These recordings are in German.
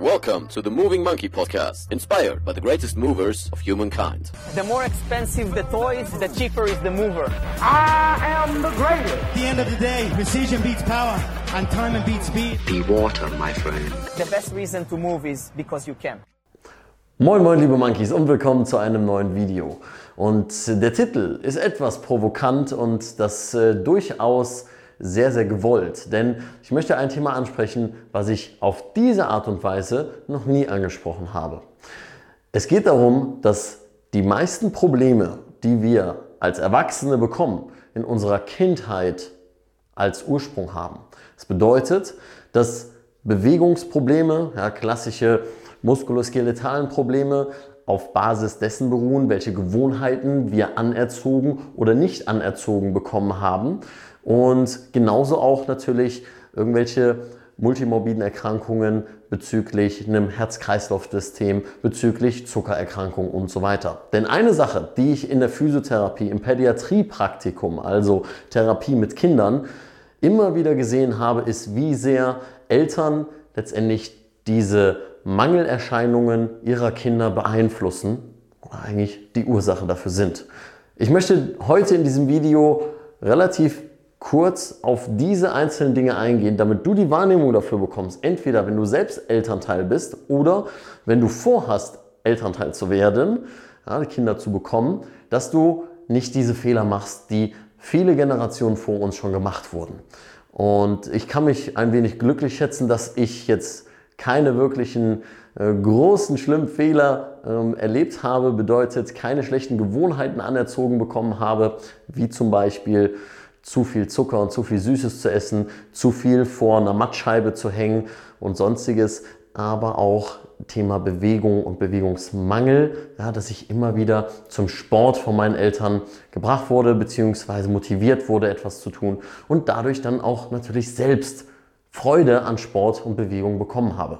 Welcome to the Moving Monkey Podcast, inspired by the greatest movers of humankind. The more expensive the toys, the cheaper is the mover. I am the greatest. At the end of the day, precision beats power, and time beats speed. Be water, my friend. The best reason to move is because you can. Moin moin liebe Monkeys und willkommen zu einem neuen Video. Und der Titel ist etwas provokant und das äh, durchaus sehr, sehr gewollt. Denn ich möchte ein Thema ansprechen, was ich auf diese Art und Weise noch nie angesprochen habe. Es geht darum, dass die meisten Probleme, die wir als Erwachsene bekommen, in unserer Kindheit als Ursprung haben. Das bedeutet, dass Bewegungsprobleme, ja, klassische muskuloskeletalen Probleme, auf Basis dessen beruhen, welche Gewohnheiten wir anerzogen oder nicht anerzogen bekommen haben. Und genauso auch natürlich irgendwelche multimorbiden Erkrankungen bezüglich einem Herz-Kreislauf-System, bezüglich Zuckererkrankungen und so weiter. Denn eine Sache, die ich in der Physiotherapie, im Pädiatriepraktikum, also Therapie mit Kindern, immer wieder gesehen habe, ist, wie sehr Eltern letztendlich diese Mangelerscheinungen ihrer Kinder beeinflussen oder eigentlich die Ursache dafür sind. Ich möchte heute in diesem Video relativ kurz auf diese einzelnen Dinge eingehen, damit du die Wahrnehmung dafür bekommst. Entweder wenn du selbst Elternteil bist oder wenn du vorhast, Elternteil zu werden, ja, Kinder zu bekommen, dass du nicht diese Fehler machst, die viele Generationen vor uns schon gemacht wurden. Und ich kann mich ein wenig glücklich schätzen, dass ich jetzt keine wirklichen äh, großen, schlimmen Fehler ähm, erlebt habe, bedeutet keine schlechten Gewohnheiten anerzogen bekommen habe, wie zum Beispiel zu viel Zucker und zu viel Süßes zu essen, zu viel vor einer Mattscheibe zu hängen und sonstiges, aber auch Thema Bewegung und Bewegungsmangel, ja, dass ich immer wieder zum Sport von meinen Eltern gebracht wurde, beziehungsweise motiviert wurde, etwas zu tun und dadurch dann auch natürlich selbst Freude an Sport und Bewegung bekommen habe.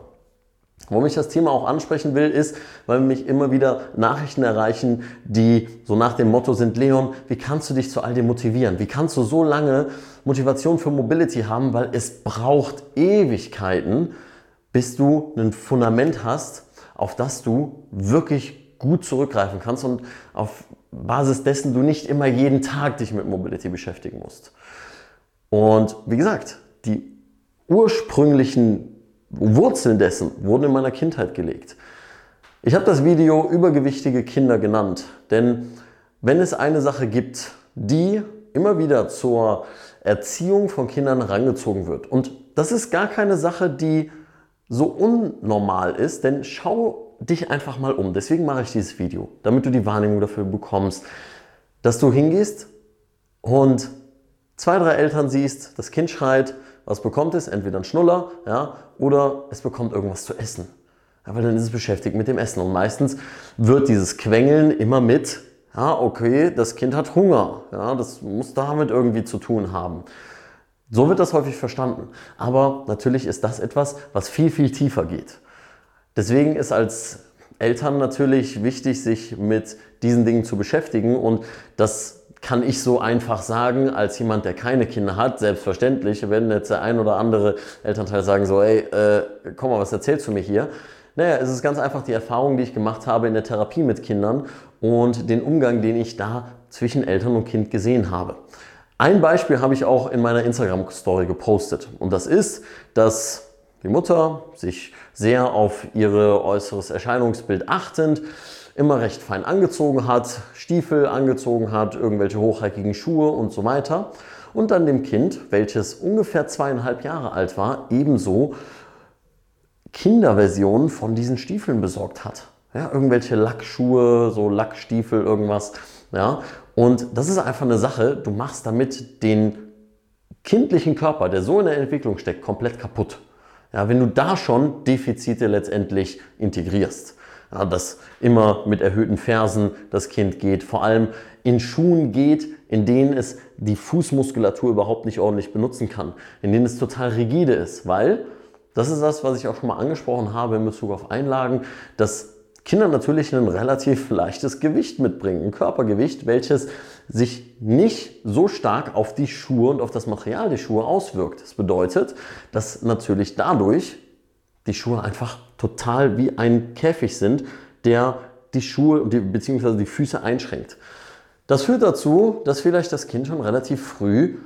Warum ich das Thema auch ansprechen will, ist, weil mich immer wieder Nachrichten erreichen, die so nach dem Motto sind, Leon, wie kannst du dich zu all dem motivieren? Wie kannst du so lange Motivation für Mobility haben? Weil es braucht Ewigkeiten, bis du ein Fundament hast, auf das du wirklich gut zurückgreifen kannst und auf Basis dessen du nicht immer jeden Tag dich mit Mobility beschäftigen musst. Und wie gesagt, die ursprünglichen Wurzeln dessen wurden in meiner Kindheit gelegt. Ich habe das Video übergewichtige Kinder genannt, denn wenn es eine Sache gibt, die immer wieder zur Erziehung von Kindern herangezogen wird, und das ist gar keine Sache, die so unnormal ist, denn schau dich einfach mal um. Deswegen mache ich dieses Video, damit du die Wahrnehmung dafür bekommst, dass du hingehst und zwei, drei Eltern siehst, das Kind schreit, was bekommt es? Entweder ein Schnuller ja, oder es bekommt irgendwas zu essen. Weil dann ist es beschäftigt mit dem Essen. Und meistens wird dieses Quengeln immer mit, ja, okay, das Kind hat Hunger. Ja, das muss damit irgendwie zu tun haben. So wird das häufig verstanden. Aber natürlich ist das etwas, was viel, viel tiefer geht. Deswegen ist als Eltern natürlich wichtig, sich mit diesen Dingen zu beschäftigen und das kann ich so einfach sagen, als jemand, der keine Kinder hat, selbstverständlich, wenn jetzt der ein oder andere Elternteil sagen so, ey, äh, komm mal, was erzählst du mir hier? Naja, es ist ganz einfach die Erfahrung, die ich gemacht habe in der Therapie mit Kindern und den Umgang, den ich da zwischen Eltern und Kind gesehen habe. Ein Beispiel habe ich auch in meiner Instagram-Story gepostet und das ist, dass die Mutter sich sehr auf ihr äußeres Erscheinungsbild achtend immer recht fein angezogen hat, Stiefel angezogen hat, irgendwelche hochhackigen Schuhe und so weiter. Und dann dem Kind, welches ungefähr zweieinhalb Jahre alt war, ebenso Kinderversionen von diesen Stiefeln besorgt hat. Ja, irgendwelche Lackschuhe, so Lackstiefel, irgendwas. Ja, und das ist einfach eine Sache, du machst damit den kindlichen Körper, der so in der Entwicklung steckt, komplett kaputt. Ja, wenn du da schon Defizite letztendlich integrierst. Dass immer mit erhöhten Fersen das Kind geht, vor allem in Schuhen geht, in denen es die Fußmuskulatur überhaupt nicht ordentlich benutzen kann, in denen es total rigide ist, weil das ist das, was ich auch schon mal angesprochen habe in Bezug auf Einlagen, dass Kinder natürlich ein relativ leichtes Gewicht mitbringen, ein Körpergewicht, welches sich nicht so stark auf die Schuhe und auf das Material der Schuhe auswirkt. Das bedeutet, dass natürlich dadurch die Schuhe einfach total wie ein Käfig sind, der die Schuhe bzw. die Füße einschränkt. Das führt dazu, dass vielleicht das Kind schon relativ früh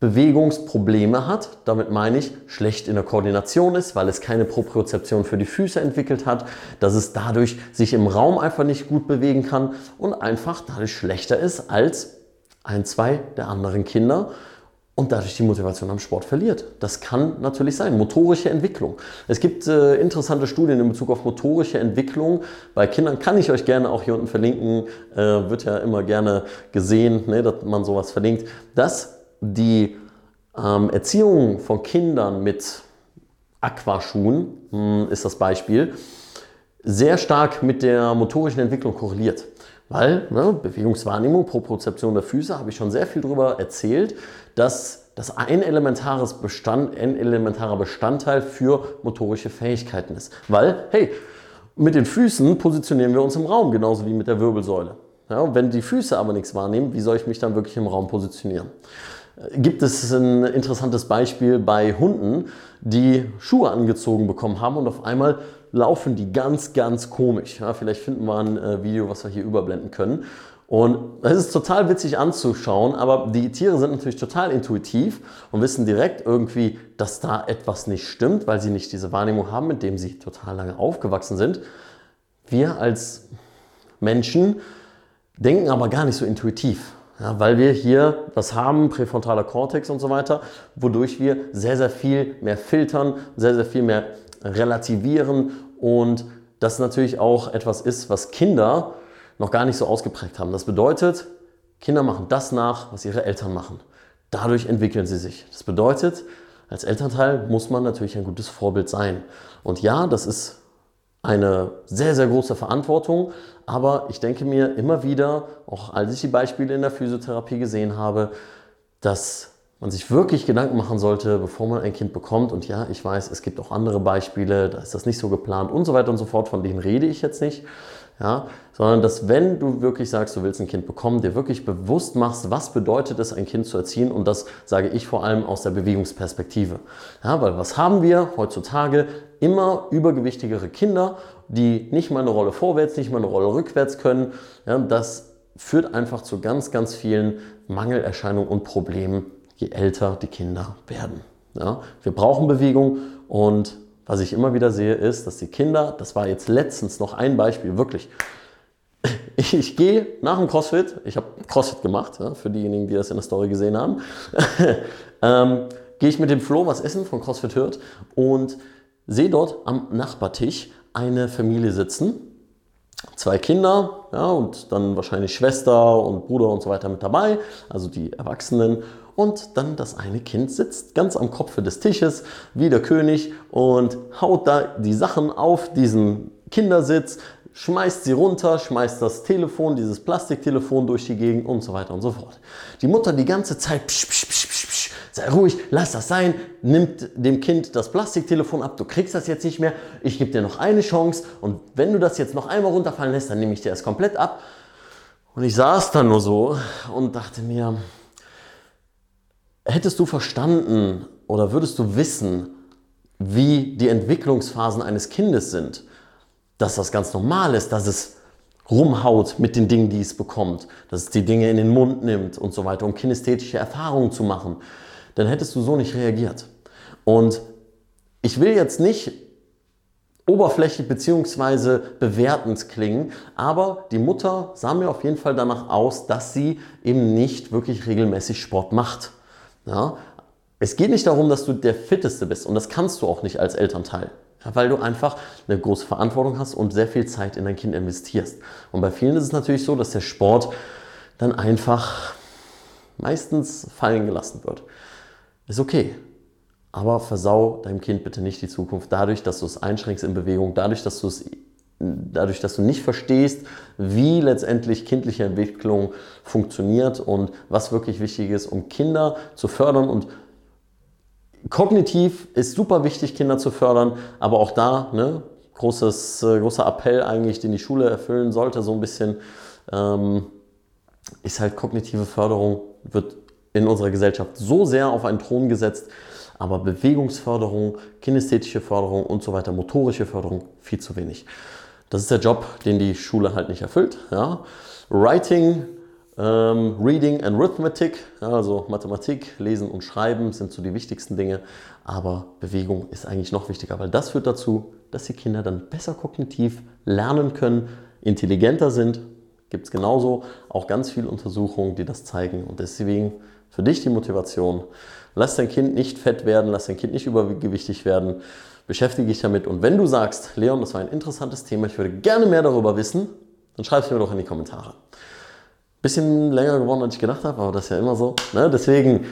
Bewegungsprobleme hat. Damit meine ich, schlecht in der Koordination ist, weil es keine Propriozeption für die Füße entwickelt hat, dass es dadurch sich im Raum einfach nicht gut bewegen kann und einfach dadurch schlechter ist als ein, zwei der anderen Kinder und dadurch die Motivation am Sport verliert. Das kann natürlich sein. Motorische Entwicklung. Es gibt äh, interessante Studien in Bezug auf motorische Entwicklung. Bei Kindern kann ich euch gerne auch hier unten verlinken. Äh, wird ja immer gerne gesehen, ne, dass man sowas verlinkt. Dass die ähm, Erziehung von Kindern mit Aquaschuhen, mh, hm, ist das Beispiel, sehr stark mit der motorischen Entwicklung korreliert. Weil ne, Bewegungswahrnehmung, Propriozeption der Füße, habe ich schon sehr viel darüber erzählt, dass das ein, elementares Bestand, ein elementarer Bestandteil für motorische Fähigkeiten ist. Weil, hey, mit den Füßen positionieren wir uns im Raum, genauso wie mit der Wirbelsäule. Ja, wenn die Füße aber nichts wahrnehmen, wie soll ich mich dann wirklich im Raum positionieren? gibt es ein interessantes Beispiel bei Hunden, die Schuhe angezogen bekommen haben und auf einmal laufen die ganz, ganz komisch. Ja, vielleicht finden wir ein äh, Video, was wir hier überblenden können. Und es ist total witzig anzuschauen, aber die Tiere sind natürlich total intuitiv und wissen direkt irgendwie, dass da etwas nicht stimmt, weil sie nicht diese Wahrnehmung haben, mit dem sie total lange aufgewachsen sind. Wir als Menschen denken aber gar nicht so intuitiv. Ja, weil wir hier was haben, präfrontaler Kortex und so weiter, wodurch wir sehr, sehr viel mehr filtern, sehr, sehr viel mehr relativieren und das natürlich auch etwas ist, was Kinder noch gar nicht so ausgeprägt haben. Das bedeutet, Kinder machen das nach, was ihre Eltern machen. Dadurch entwickeln sie sich. Das bedeutet, als Elternteil muss man natürlich ein gutes Vorbild sein. Und ja, das ist eine sehr, sehr große Verantwortung. Aber ich denke mir immer wieder, auch als ich die Beispiele in der Physiotherapie gesehen habe, dass man sich wirklich Gedanken machen sollte, bevor man ein Kind bekommt. Und ja, ich weiß, es gibt auch andere Beispiele, da ist das nicht so geplant und so weiter und so fort, von denen rede ich jetzt nicht. Ja, sondern dass wenn du wirklich sagst, du willst ein Kind bekommen, dir wirklich bewusst machst, was bedeutet es, ein Kind zu erziehen und das sage ich vor allem aus der Bewegungsperspektive. Ja, weil was haben wir heutzutage? Immer übergewichtigere Kinder, die nicht mal eine Rolle vorwärts, nicht mal eine Rolle rückwärts können. Ja, das führt einfach zu ganz, ganz vielen Mangelerscheinungen und Problemen, je älter die Kinder werden. Ja, wir brauchen Bewegung und was ich immer wieder sehe, ist, dass die Kinder, das war jetzt letztens noch ein Beispiel, wirklich. Ich gehe nach dem CrossFit, ich habe CrossFit gemacht, ja, für diejenigen, die das in der Story gesehen haben, ähm, gehe ich mit dem Flo was essen von CrossFit Hört und sehe dort am Nachbartisch eine Familie sitzen, zwei Kinder ja, und dann wahrscheinlich Schwester und Bruder und so weiter mit dabei, also die Erwachsenen und dann das eine Kind sitzt ganz am Kopfe des Tisches wie der König und haut da die Sachen auf diesen Kindersitz, schmeißt sie runter, schmeißt das Telefon, dieses Plastiktelefon durch die Gegend und so weiter und so fort. Die Mutter die ganze Zeit, psch, psch, psch, sei ruhig, lass das sein, nimmt dem Kind das Plastiktelefon ab, du kriegst das jetzt nicht mehr, ich gebe dir noch eine Chance. Und wenn du das jetzt noch einmal runterfallen lässt, dann nehme ich dir das komplett ab. Und ich saß da nur so und dachte mir, Hättest du verstanden oder würdest du wissen, wie die Entwicklungsphasen eines Kindes sind, dass das ganz normal ist, dass es rumhaut mit den Dingen, die es bekommt, dass es die Dinge in den Mund nimmt und so weiter, um kinästhetische Erfahrungen zu machen, dann hättest du so nicht reagiert. Und ich will jetzt nicht oberflächlich bzw. bewertend klingen, aber die Mutter sah mir auf jeden Fall danach aus, dass sie eben nicht wirklich regelmäßig Sport macht. Ja? Es geht nicht darum, dass du der Fitteste bist und das kannst du auch nicht als Elternteil. Weil du einfach eine große Verantwortung hast und sehr viel Zeit in dein Kind investierst. Und bei vielen ist es natürlich so, dass der Sport dann einfach meistens fallen gelassen wird. Ist okay. Aber versau deinem Kind bitte nicht die Zukunft dadurch, dass du es einschränkst in Bewegung, dadurch, dass du es dadurch, dass du nicht verstehst, wie letztendlich kindliche Entwicklung funktioniert und was wirklich wichtig ist, um Kinder zu fördern. Und kognitiv ist super wichtig, Kinder zu fördern, aber auch da, ne, großes, äh, großer Appell eigentlich, den die Schule erfüllen sollte, so ein bisschen, ähm, ist halt kognitive Förderung, wird in unserer Gesellschaft so sehr auf einen Thron gesetzt, aber Bewegungsförderung, kinästhetische Förderung und so weiter, motorische Förderung viel zu wenig. Das ist der Job, den die Schule halt nicht erfüllt. Ja. Writing, ähm, Reading and Arithmetic, also Mathematik, Lesen und Schreiben sind so die wichtigsten Dinge, aber Bewegung ist eigentlich noch wichtiger, weil das führt dazu, dass die Kinder dann besser kognitiv lernen können, intelligenter sind. Gibt es genauso auch ganz viele Untersuchungen, die das zeigen. Und deswegen für dich die Motivation. Lass dein Kind nicht fett werden, lass dein Kind nicht übergewichtig werden. Beschäftige dich damit. Und wenn du sagst, Leon, das war ein interessantes Thema, ich würde gerne mehr darüber wissen, dann schreib es mir doch in die Kommentare. Bisschen länger geworden, als ich gedacht habe, aber das ist ja immer so. Ne? Deswegen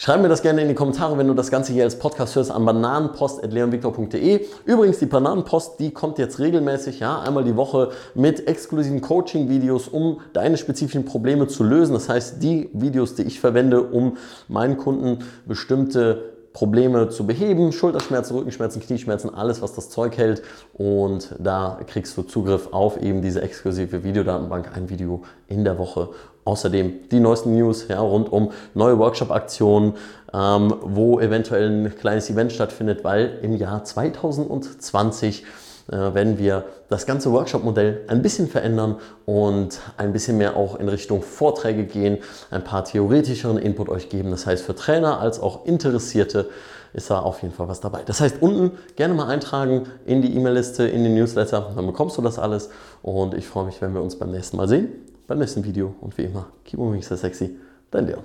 Schreib mir das gerne in die Kommentare, wenn du das Ganze hier als Podcast hörst, an bananenpost.leonviktor.de. Übrigens, die Bananenpost, die kommt jetzt regelmäßig, ja, einmal die Woche mit exklusiven Coaching-Videos, um deine spezifischen Probleme zu lösen. Das heißt, die Videos, die ich verwende, um meinen Kunden bestimmte Probleme zu beheben. Schulterschmerzen, Rückenschmerzen, Knieschmerzen, alles, was das Zeug hält. Und da kriegst du Zugriff auf eben diese exklusive Videodatenbank, ein Video in der Woche. Außerdem die neuesten News ja, rund um neue Workshop-Aktionen, ähm, wo eventuell ein kleines Event stattfindet, weil im Jahr 2020 äh, werden wir das ganze Workshop-Modell ein bisschen verändern und ein bisschen mehr auch in Richtung Vorträge gehen, ein paar theoretischeren Input euch geben. Das heißt, für Trainer als auch Interessierte ist da auf jeden Fall was dabei. Das heißt, unten gerne mal eintragen in die E-Mail-Liste, in den Newsletter, dann bekommst du das alles und ich freue mich, wenn wir uns beim nächsten Mal sehen, beim nächsten Video und wie immer, keep moving so sexy, dein Leon.